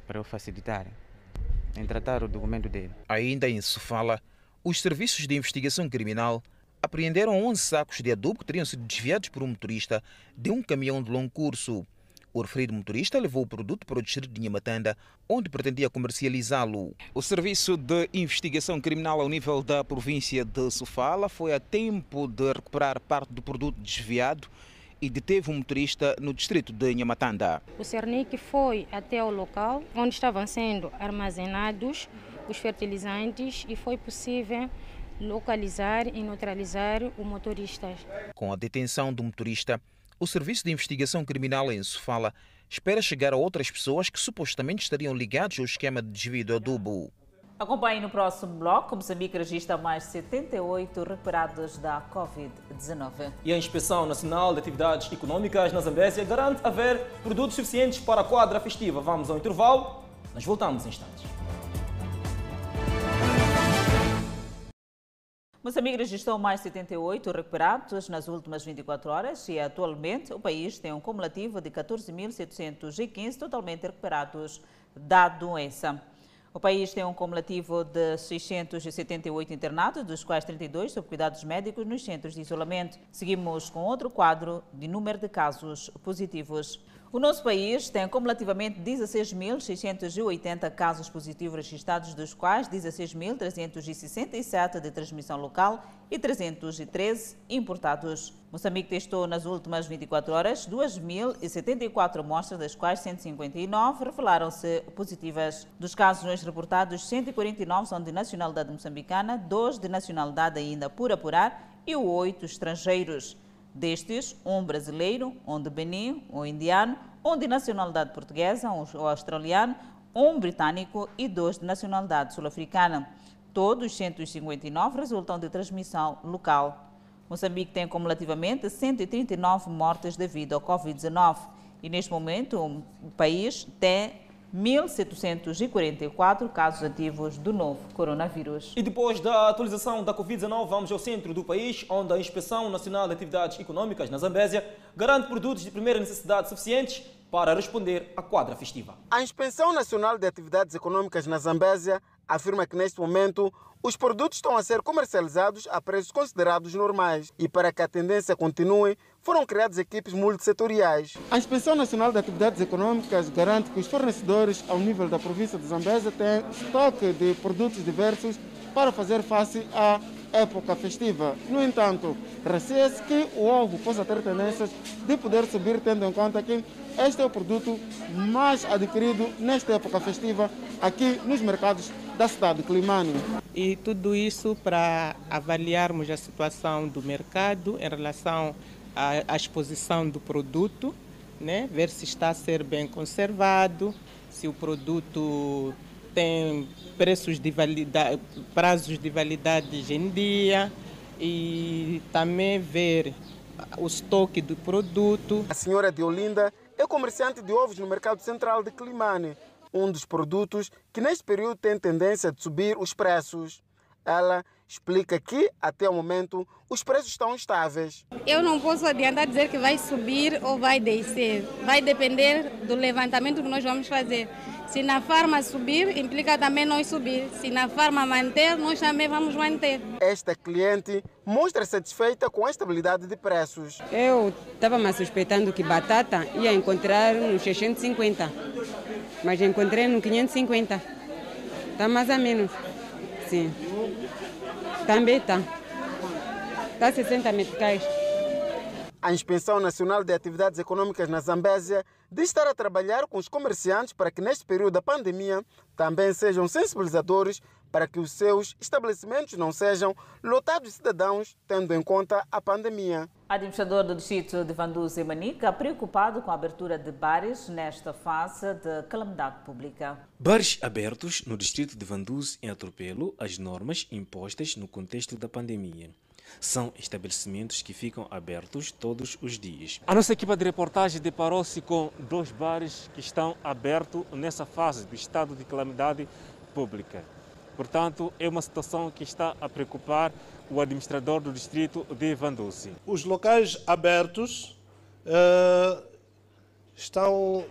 Speaker 53: Para eu facilitar em tratar o documento dele.
Speaker 24: Ainda em Sofala, os serviços de investigação criminal apreenderam 11 sacos de adubo que teriam sido desviados por um motorista de um caminhão de longo curso. O referido motorista levou o produto para o distrito de Nhamatanda, onde pretendia comercializá-lo. O Serviço de Investigação Criminal ao nível da província de Sofala foi a tempo de recuperar parte do produto desviado e deteve um motorista no distrito de Nhamatanda.
Speaker 51: O Cernic foi até o local onde estavam sendo armazenados os fertilizantes e foi possível localizar e neutralizar o motorista.
Speaker 24: Com a detenção do motorista, o Serviço de Investigação Criminal em Sofala espera chegar a outras pessoas que supostamente estariam ligados ao esquema de desvio do adubo.
Speaker 2: Acompanhe no próximo bloco. Moçambique registra mais 78 recuperados da Covid-19.
Speaker 1: E a Inspeção Nacional de Atividades Econômicas na Zambésia garante haver produtos suficientes para a quadra festiva. Vamos ao intervalo. Nós voltamos em instantes.
Speaker 2: Moçambique registrou mais 78 recuperados nas últimas 24 horas e atualmente o país tem um cumulativo de 14.715 totalmente recuperados da doença. O país tem um cumulativo de 678 internados, dos quais 32 sob cuidados médicos nos centros de isolamento. Seguimos com outro quadro de número de casos positivos. O nosso país tem cumulativamente 16.680 casos positivos registrados, dos quais 16.367 de transmissão local e 313 importados. Moçambique testou nas últimas 24 horas 2.074 amostras, das quais 159 revelaram-se positivas. Dos casos hoje reportados, 149 são de nacionalidade moçambicana, 2 de nacionalidade ainda por apurar e 8 estrangeiros. Destes, um brasileiro, um de Benin, um indiano, um de nacionalidade portuguesa, um australiano, um britânico e dois de nacionalidade sul-africana. Todos 159 resultam de transmissão local. Moçambique tem acumulativamente 139 mortes devido ao Covid-19 e neste momento o país tem 1.744 casos ativos do novo coronavírus.
Speaker 1: E depois da atualização da Covid-19, vamos ao centro do país, onde a Inspeção Nacional de Atividades Econômicas, na Zambésia, garante produtos de primeira necessidade suficientes para responder à quadra festiva.
Speaker 54: A Inspeção Nacional de Atividades Econômicas na Zambésia afirma que neste momento os produtos estão a ser comercializados a preços considerados normais e para que a tendência continue, foram criadas equipes multissetoriais. A Inspeção Nacional de Atividades Econômicas garante que os fornecedores ao nível da província de Zambésia têm estoque de produtos diversos para fazer face à época festiva. No entanto, receia-se que o ovo possa ter tendências de poder subir, tendo em conta que este é o produto mais adquirido nesta época festiva aqui nos mercados da cidade de Climane.
Speaker 55: E tudo isso para avaliarmos a situação do mercado em relação à, exposição do produto, né? ver se está a ser bem conservado, se o produto tem preços de validade, prazos de validade em dia e também ver o estoque do produto.
Speaker 54: A senhora de Olinda é comerciante de ovos no mercado central de Climane, um dos produtos que neste período tem tendência de subir os preços. Ela explica que, até o momento, os preços estão estáveis.
Speaker 56: Eu não posso adiantar dizer que vai subir ou vai descer. Vai depender do levantamento que nós vamos fazer. Se na farma subir, implica também nós subir. Se na farma manter, nós também vamos manter.
Speaker 54: Esta cliente mostra satisfeita com a estabilidade de preços.
Speaker 57: Eu estava me suspeitando que batata ia encontrar uns 650, mas encontrei no 550. Está mais ou menos. Sim. Também está. Está 60 meticais.
Speaker 54: A Inspeção Nacional de Atividades Econômicas na Zambésia diz estar a trabalhar com os comerciantes para que neste período da pandemia também sejam sensibilizadores para que os seus estabelecimentos não sejam lotados de cidadãos, tendo em conta a pandemia.
Speaker 2: Administrador do distrito de Vanduz e Manica, preocupado com a abertura de bares nesta fase de calamidade pública.
Speaker 45: Bares abertos no distrito de Vanduz em atropelo às normas impostas no contexto da pandemia. São estabelecimentos que ficam abertos todos os dias.
Speaker 58: A nossa equipa de reportagem deparou-se com dois bares que estão abertos nessa fase do estado de calamidade pública. Portanto, é uma situação que está a preocupar o administrador do distrito de Vanduzi.
Speaker 59: Os locais abertos uh, estão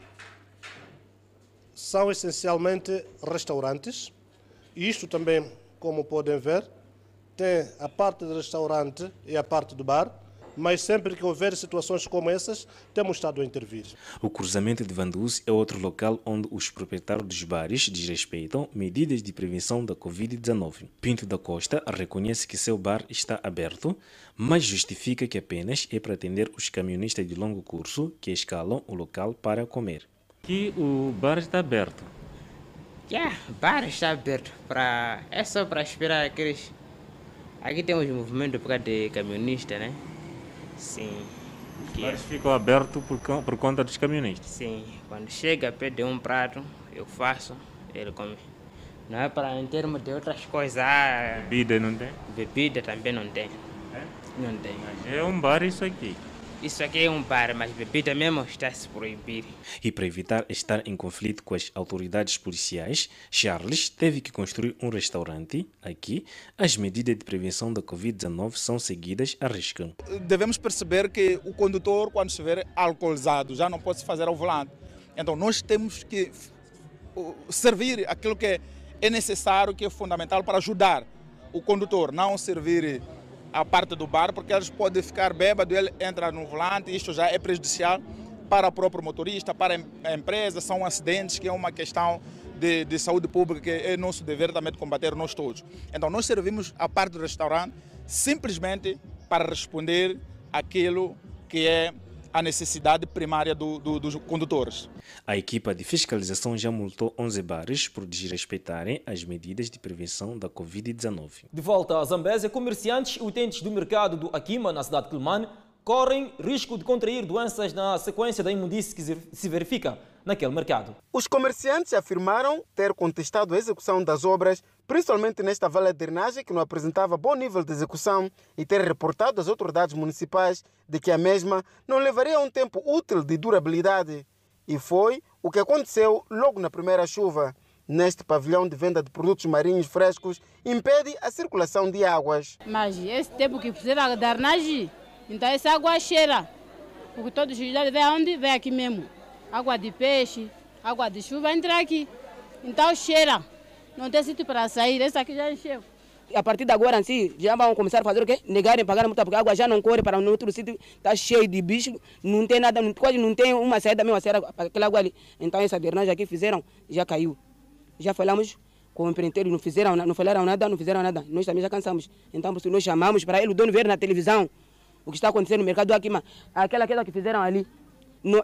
Speaker 59: são essencialmente restaurantes. Isto também, como podem ver, tem a parte do restaurante e a parte do bar. mas sempre que houver situações como essas, temos estado a intervir.
Speaker 45: O cruzamento de Vanduz é outro local onde os proprietários dos bares desrespeitam medidas de prevenção da Covid-19. Pinto da Costa reconhece que seu bar está aberto, mas justifica que apenas é para atender os caminhonistas de longo curso que escalam o local para comer.
Speaker 53: Aqui o bar está aberto.
Speaker 60: Yeah, o bar está aberto. Pra... É só para esperar aqueles. Aqui temos um movimento por causa de caminhonista, né? Sim.
Speaker 58: Os bares ficam abertos por, por conta dos caminhonistas?
Speaker 60: Sim. Quando chega, pede um prato, eu faço, ele come. Não é para em termos de outras coisas. Ah,
Speaker 58: Bebida não tem?
Speaker 60: Bebida também não tem.
Speaker 58: É?
Speaker 60: Não tem.
Speaker 58: Mas é um bar isso aqui.
Speaker 60: Isso aqui é um bar, mas bebida mesmo está se proibir.
Speaker 45: E para evitar estar em conflito com as autoridades policiais, Charles teve que construir um restaurante. Aqui, as medidas de prevenção da Covid-19 são seguidas a risco.
Speaker 61: Devemos perceber que o condutor, quando estiver alcoolizado, já não pode se fazer ao volante. Então, nós temos que servir aquilo que é necessário, que é fundamental para ajudar o condutor, não servir a parte do bar, porque eles podem ficar bêbados, ele entra no volante, isto já é prejudicial para o próprio motorista, para a empresa, são acidentes que é uma questão de, de saúde pública que é nosso dever também de combater nós todos. Então nós servimos a parte do restaurante simplesmente para responder aquilo que é a necessidade primária do, do, dos condutores.
Speaker 45: A equipa de fiscalização já multou 11 bares por desrespeitarem as medidas de prevenção da Covid-19.
Speaker 1: De volta a Zambésia, comerciantes e utentes do mercado do Aquima, na cidade de Quelimane, correm risco de contrair doenças na sequência da imundície que se verifica naquele mercado.
Speaker 54: Os comerciantes afirmaram ter contestado a execução das obras, principalmente nesta vala de drenagem que não apresentava bom nível de execução e ter reportado às autoridades municipais de que a mesma não levaria um tempo útil de durabilidade. E foi o que aconteceu logo na primeira chuva. Neste pavilhão de venda de produtos marinhos frescos, impede a circulação de águas.
Speaker 62: Mas esse tempo que fizeram a drenagem, então essa água cheira. Porque todos os dias vem aonde? Vem aqui mesmo água de peixe, água de chuva, entra aqui. Então cheira. Não tem sítio para sair. Esse aqui já encheu.
Speaker 60: A partir de agora, assim, já vão começar a fazer o quê? Negarem pagar multa, porque a água já não corre para um outro sítio, está cheio de bicho, não tem nada, quase não tem uma saída mesmo, a saída para aquela água ali. Então essa drenagem aqui fizeram, já caiu. Já falamos com o empreiteiro, não fizeram, não falaram nada, não fizeram nada. Nós também já cansamos. Então nós chamamos para ele, o dono ver na televisão o que está acontecendo no mercado aqui, mas aquela queda que fizeram ali,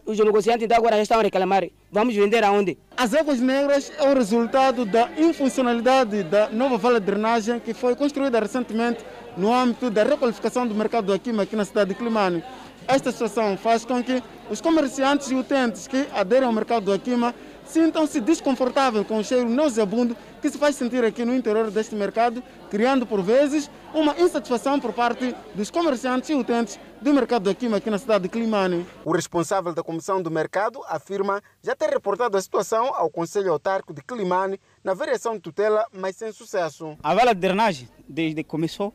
Speaker 60: os negociantes então agora já estão a reclamar. Vamos vender aonde?
Speaker 63: As águas negras é o resultado da infuncionalidade da nova vala de drenagem que foi construída recentemente no âmbito da requalificação do mercado do Aquima aqui na cidade de Climane. Esta situação faz com que os comerciantes e utentes que aderem ao mercado do Aquima sintam-se desconfortáveis com o cheiro nauseabundo que se faz sentir aqui no interior deste mercado, criando por vezes uma insatisfação por parte dos comerciantes e utentes do mercado do Aquima aqui na cidade de Climane.
Speaker 54: O responsável da Comissão do Mercado afirma já ter reportado a situação ao Conselho Autárquico de Climane na variação de tutela, mas sem sucesso.
Speaker 60: A vala de drenagem, desde que começou,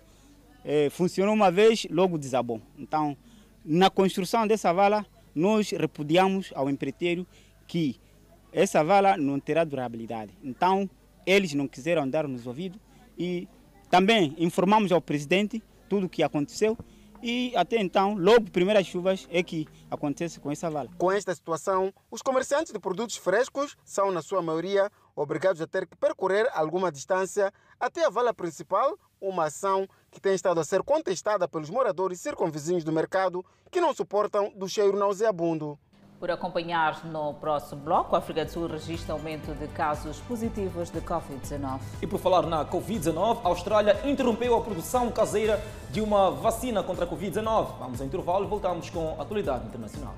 Speaker 60: eh, funcionou uma vez, logo desabou. Então, na construção dessa vala, nós repudiamos ao empreiteiro que essa vala não terá durabilidade. Então, eles não quiseram dar nos ouvidos e também informamos ao presidente tudo o que aconteceu e até então, logo primeiras chuvas é que acontece com essa vala.
Speaker 54: Com esta situação, os comerciantes de produtos frescos são, na sua maioria, obrigados a ter que percorrer alguma distância até a vala principal, uma ação que tem estado a ser contestada pelos moradores circunvizinhos do mercado que não suportam do cheiro nauseabundo.
Speaker 2: Por acompanhar no próximo bloco, a África do Sul registra aumento de casos positivos de Covid-19.
Speaker 1: E por falar na Covid-19, a Austrália interrompeu a produção caseira de uma vacina contra a Covid-19. Vamos ao intervalo e voltamos com a atualidade internacional.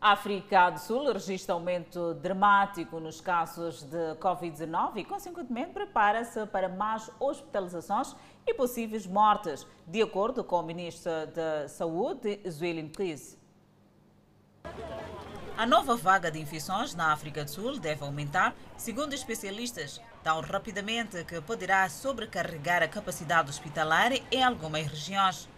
Speaker 2: A África do Sul registra aumento dramático nos casos de Covid-19 e, consequentemente, prepara-se para mais hospitalizações e possíveis mortes, de acordo com o Ministro da Saúde, Zuelin Clis. A nova vaga de infecções na África do Sul deve aumentar, segundo especialistas, tão rapidamente que poderá sobrecarregar a capacidade hospitalar em algumas regiões.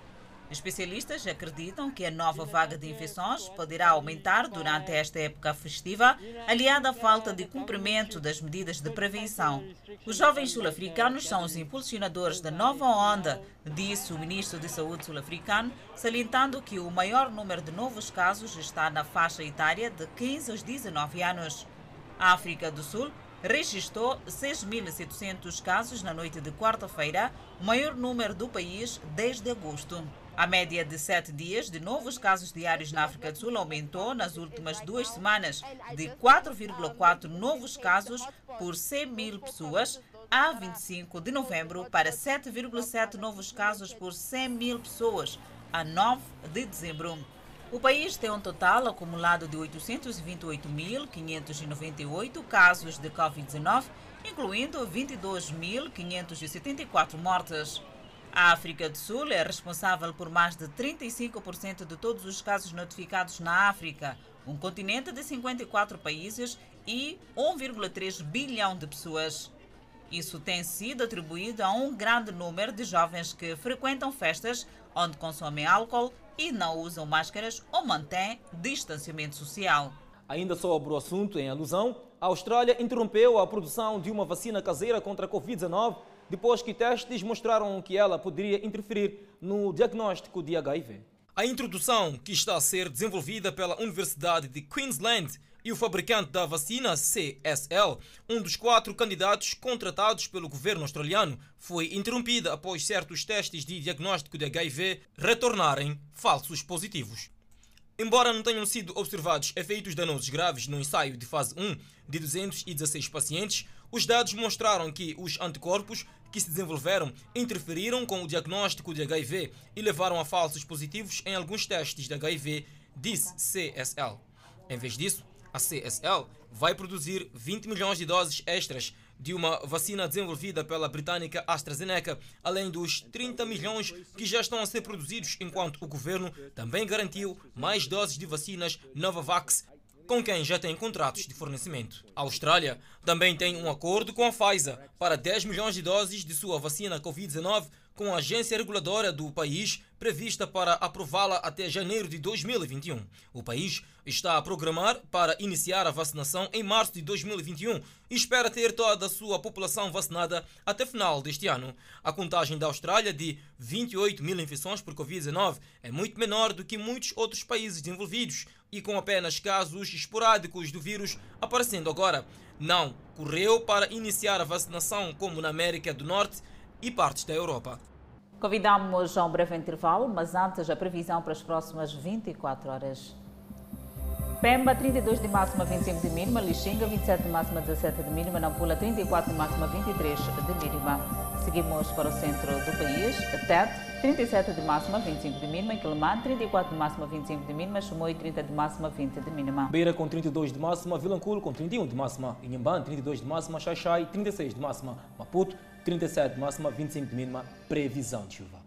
Speaker 2: Especialistas acreditam que a nova vaga de infecções poderá aumentar durante esta época festiva, aliada à falta de cumprimento das medidas de prevenção. Os jovens sul-africanos são os impulsionadores da nova onda, disse o ministro de Saúde sul-africano, salientando que o maior número de novos casos está na faixa etária de 15 aos 19 anos. A África do Sul registrou 6.700 casos na noite de quarta-feira, o maior número do país desde agosto. A média de sete dias de novos casos diários na África do Sul aumentou nas últimas duas semanas, de 4,4 novos casos por 100 mil pessoas a 25 de novembro para 7,7 novos casos por 100 mil pessoas a 9 de dezembro. O país tem um total acumulado de 828.598 casos de Covid-19, incluindo 22.574 mortes. A África do Sul é responsável por mais de 35% de todos os casos notificados na África, um continente de 54 países e 1,3 bilhão de pessoas. Isso tem sido atribuído a um grande número de jovens que frequentam festas onde consomem álcool e não usam máscaras ou mantêm distanciamento social.
Speaker 1: Ainda sobre o assunto em alusão, a Austrália interrompeu a produção de uma vacina caseira contra a Covid-19 depois que testes mostraram que ela poderia interferir no diagnóstico de HIV. A introdução, que está a ser desenvolvida pela Universidade de Queensland e o fabricante da vacina CSL, um dos quatro candidatos contratados pelo governo australiano, foi interrompida após certos testes de diagnóstico de HIV retornarem falsos positivos. Embora não tenham sido observados efeitos danosos graves no ensaio de fase 1 de 216 pacientes, os dados mostraram que os anticorpos que se desenvolveram interferiram com o diagnóstico de HIV e levaram a falsos positivos em alguns testes de HIV, disse CSL. Em vez disso, a CSL vai produzir 20 milhões de doses extras de uma vacina desenvolvida pela britânica AstraZeneca, além dos 30 milhões que já estão a ser produzidos, enquanto o governo também garantiu mais doses de vacinas Novavax com quem já tem contratos de fornecimento. A Austrália também tem um acordo com a Pfizer para 10 milhões de doses de sua vacina Covid-19 com a agência reguladora do país prevista para aprová-la até janeiro de 2021. O país está a programar para iniciar a vacinação em março de 2021 e espera ter toda a sua população vacinada até final deste ano. A contagem da Austrália de 28 mil infecções por Covid-19 é muito menor do que muitos outros países desenvolvidos e com apenas casos esporádicos do vírus aparecendo agora. Não correu para iniciar a vacinação como na América do Norte e partes da Europa.
Speaker 2: Convidamos a um breve intervalo, mas antes a previsão para as próximas 24 horas. Pemba, 32 de máxima, 25 de mínima. Lixinga, 27 de máxima, 17 de mínima. Nampula, 34 de máxima, 23 de mínima. Seguimos para o centro do país. Tete, 37 de máxima, 25 de mínima. Quilomã, 34 de máxima, 25 de mínima. Chumoi, 30 de máxima, 20 de mínima.
Speaker 1: Beira com 32 de máxima. Vilanculo com 31 de máxima. Inhambane, 32 de máxima. Xaixai, 36 de máxima. Maputo, 37 de máxima, 25 de mínima. Previsão de chuva.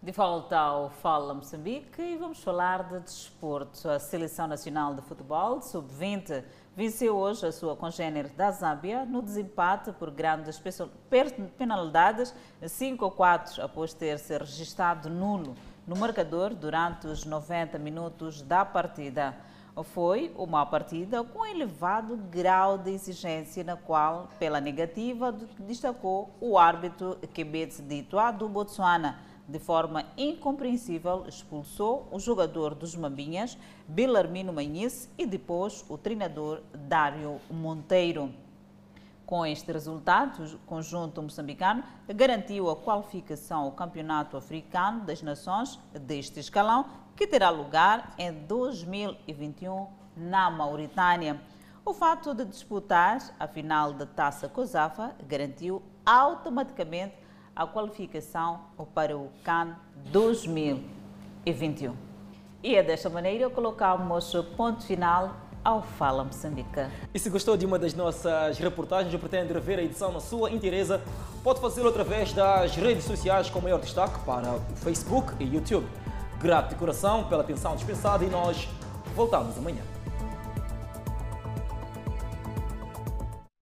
Speaker 2: De volta ao Fala Moçambique e vamos falar de desporto. A Seleção Nacional de Futebol Sub-20 venceu hoje a sua congênere da Zâmbia no desempate por grandes penalidades 5 a 4 após ter se registrado nulo no marcador durante os 90 minutos da partida. Foi uma partida com elevado grau de exigência, na qual, pela negativa, destacou o árbitro Kebetse Ditoa do Botsuana de forma incompreensível, expulsou o jogador dos Mambinhas, Belarmino Manhis, e depois o treinador Dário Monteiro. Com este resultado, o conjunto moçambicano garantiu a qualificação ao Campeonato Africano das Nações deste escalão, que terá lugar em 2021 na Mauritânia. O fato de disputar a final da Taça COSAFA garantiu automaticamente a qualificação para o CAN 2021. E é desta maneira que colocamos ponto final ao Fala Moçambique.
Speaker 1: E se gostou de uma das nossas reportagens ou pretende rever a edição na sua inteireza, pode fazê-lo através das redes sociais com maior destaque para o Facebook e YouTube. Grato de coração pela atenção dispensada e nós voltamos amanhã.